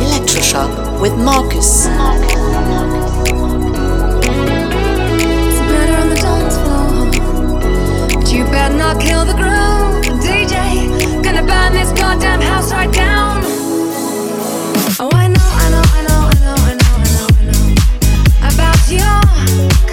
Electroshock with Marcus. Oh, I know, I know, I know, I know, I know, I know about you.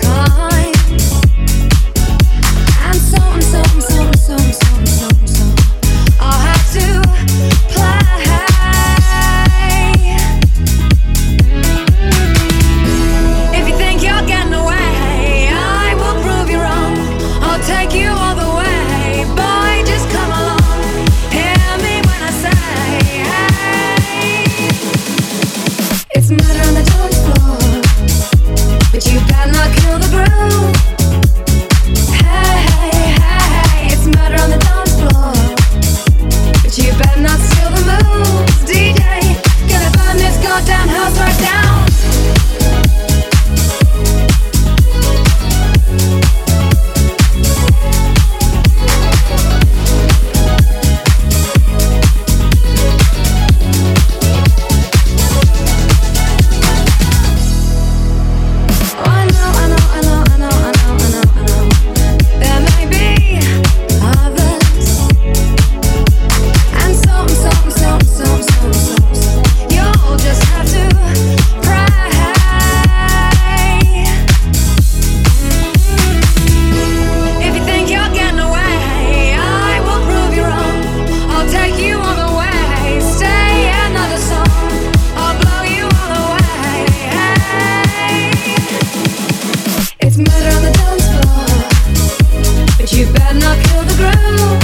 girl.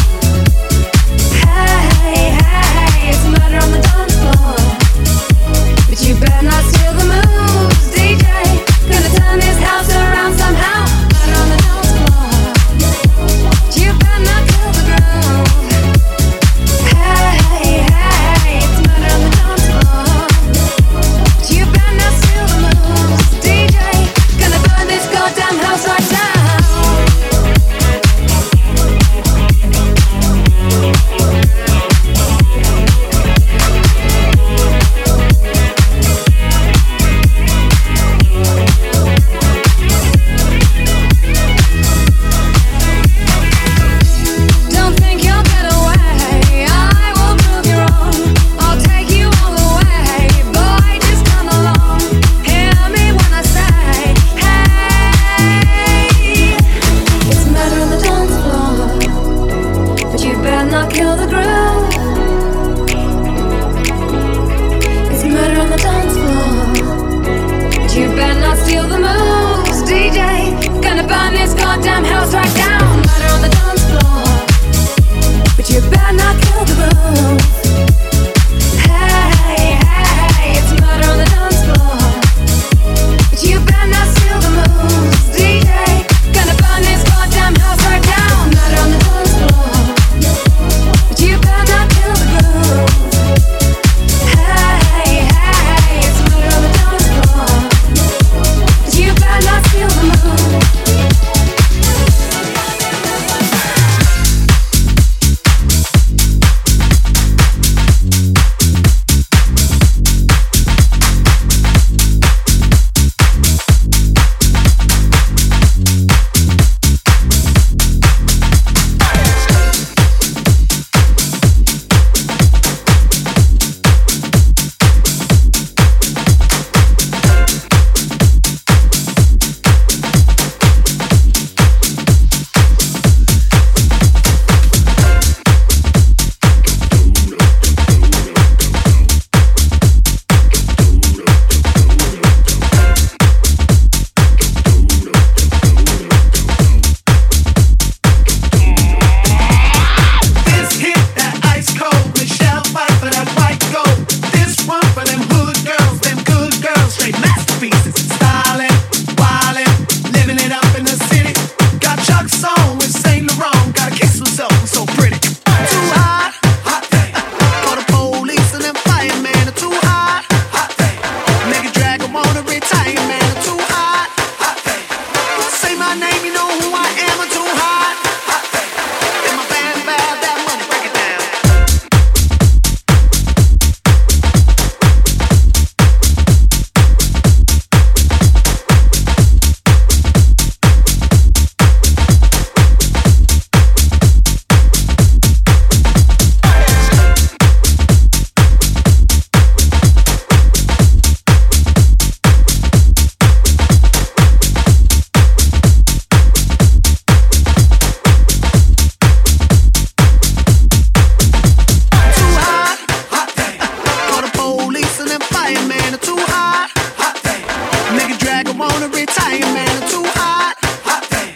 too hot. Hot damn. Nigga drag him on to retire, man. I'm too hot. Hot damn.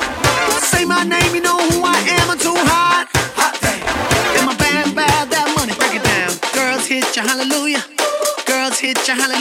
Say my name, you know who I am. I'm too hot. Hot damn. And my band bad that money. Break it down. Girls hit you, hallelujah. Girls hit you, hallelujah.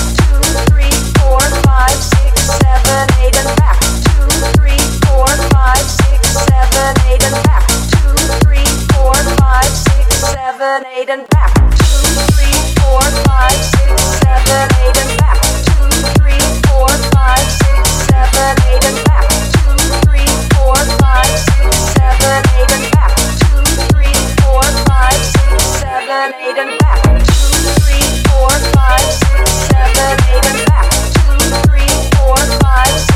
Seven, eight, and back. Two, three, four, five, six, seven,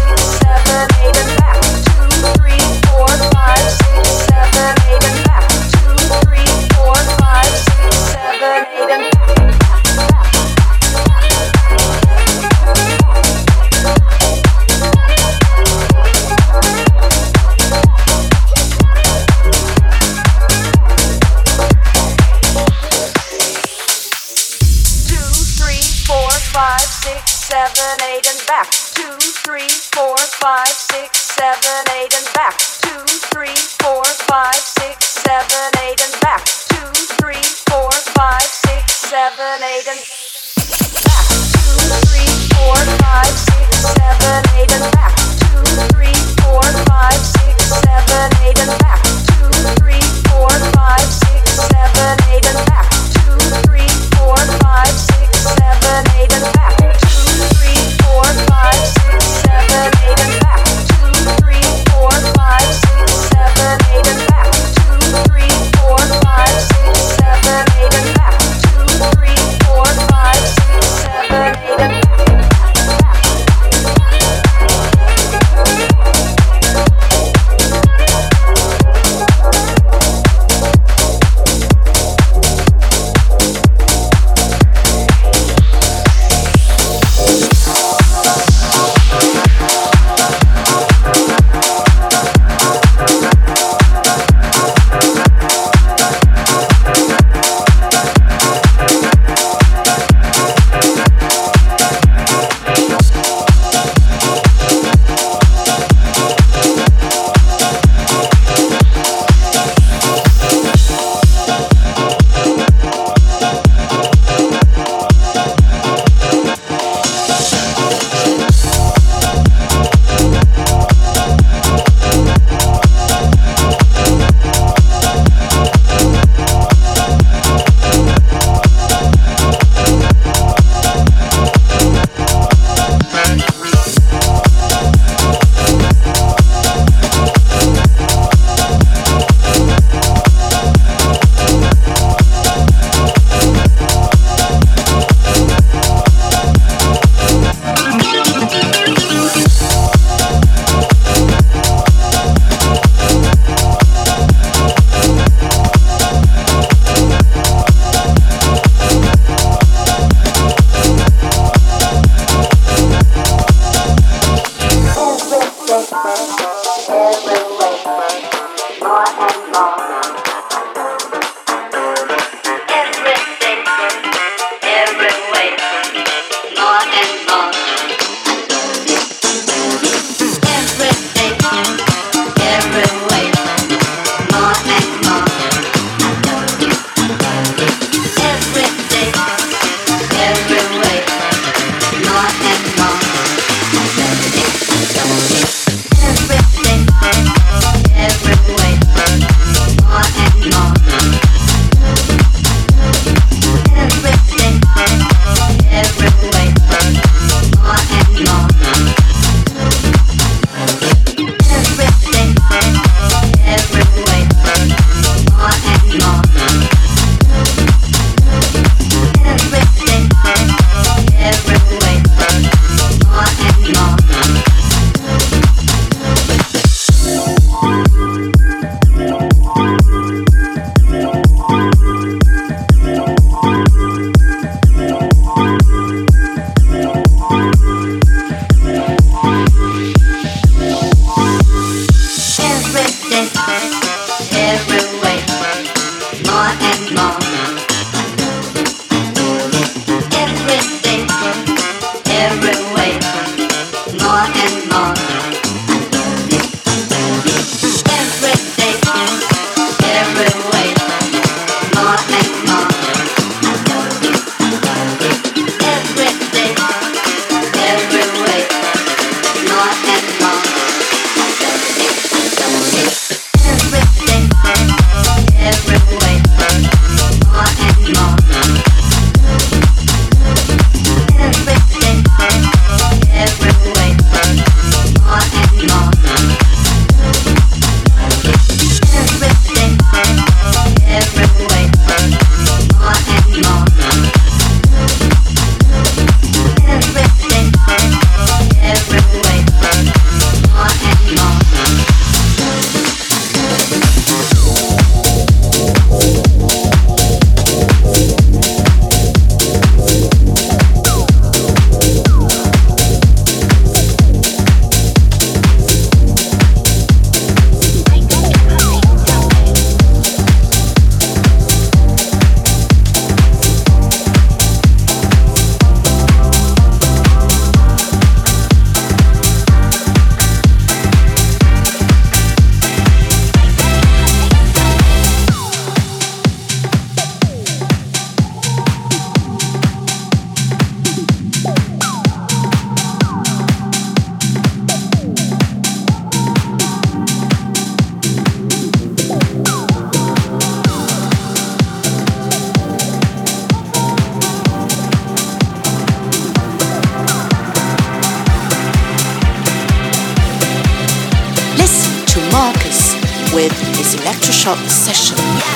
shot session.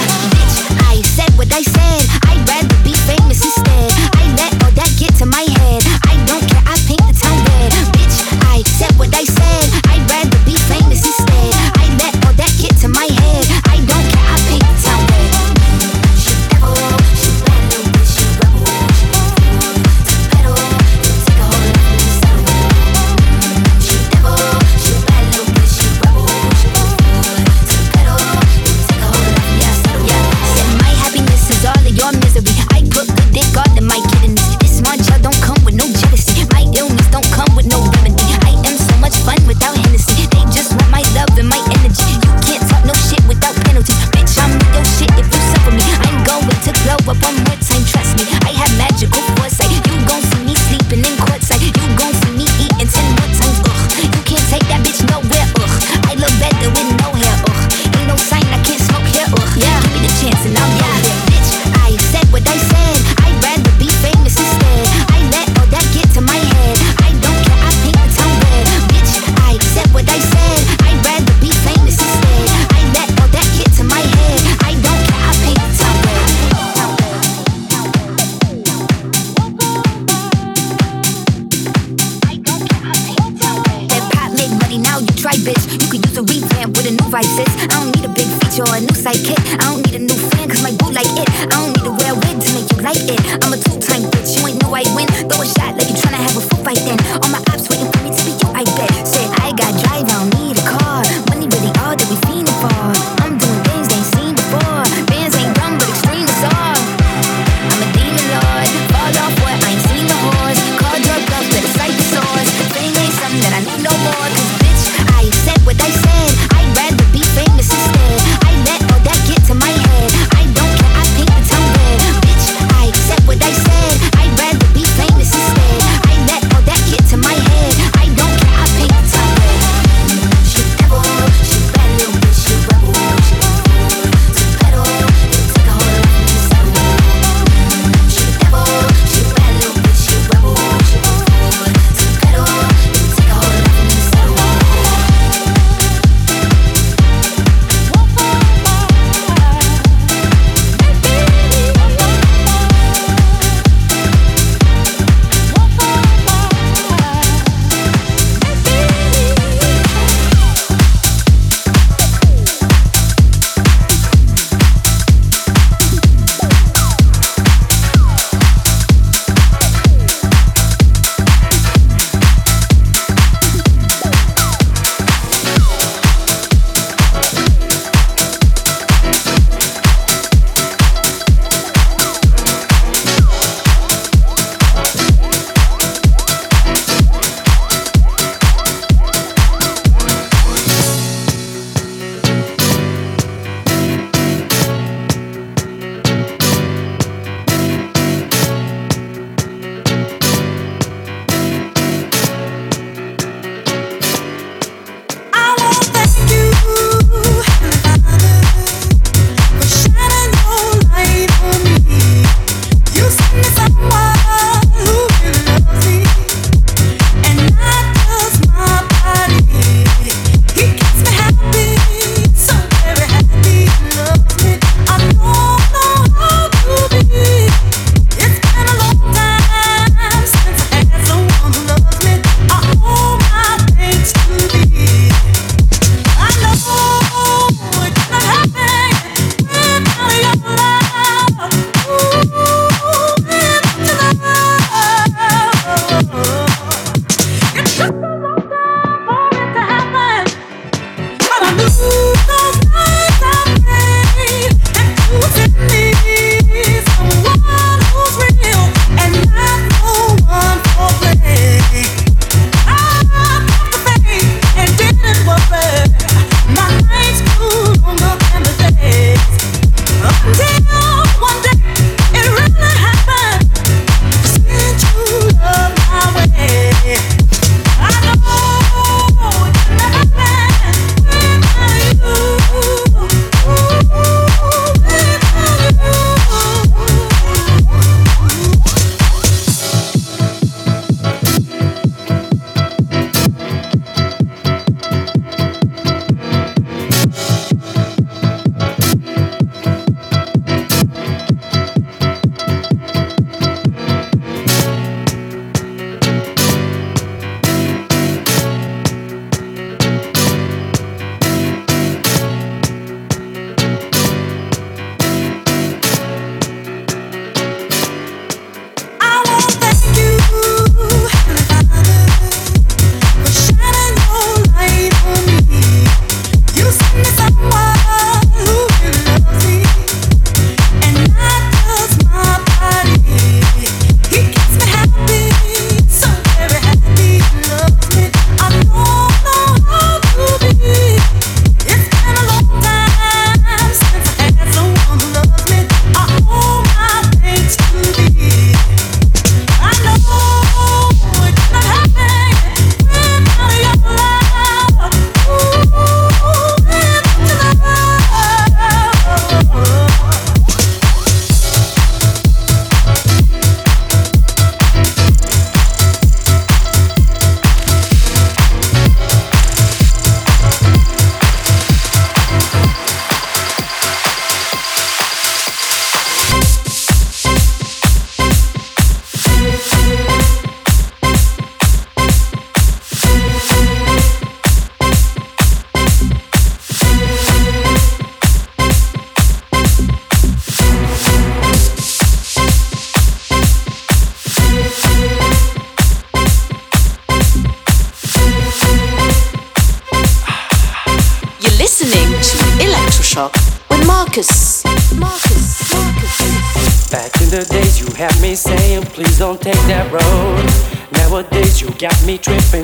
now, you try, bitch. You could use a revamp with a new right sis. I don't need a big feature or a new sidekick. I don't need a new fan, cause my boo like it. I don't need to wear a wig to make you like it. I'm a two time bitch, you ain't know I win. Throw a shot like you tryna have a foot fight then. All my ops waiting for me to be you, I bet.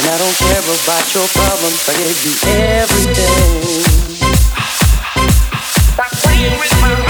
And I don't care about your problems. I gave you everything. Stop playing with my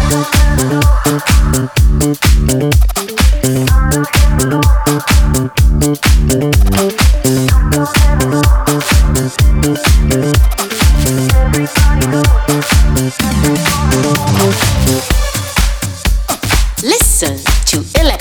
Listen to Elect.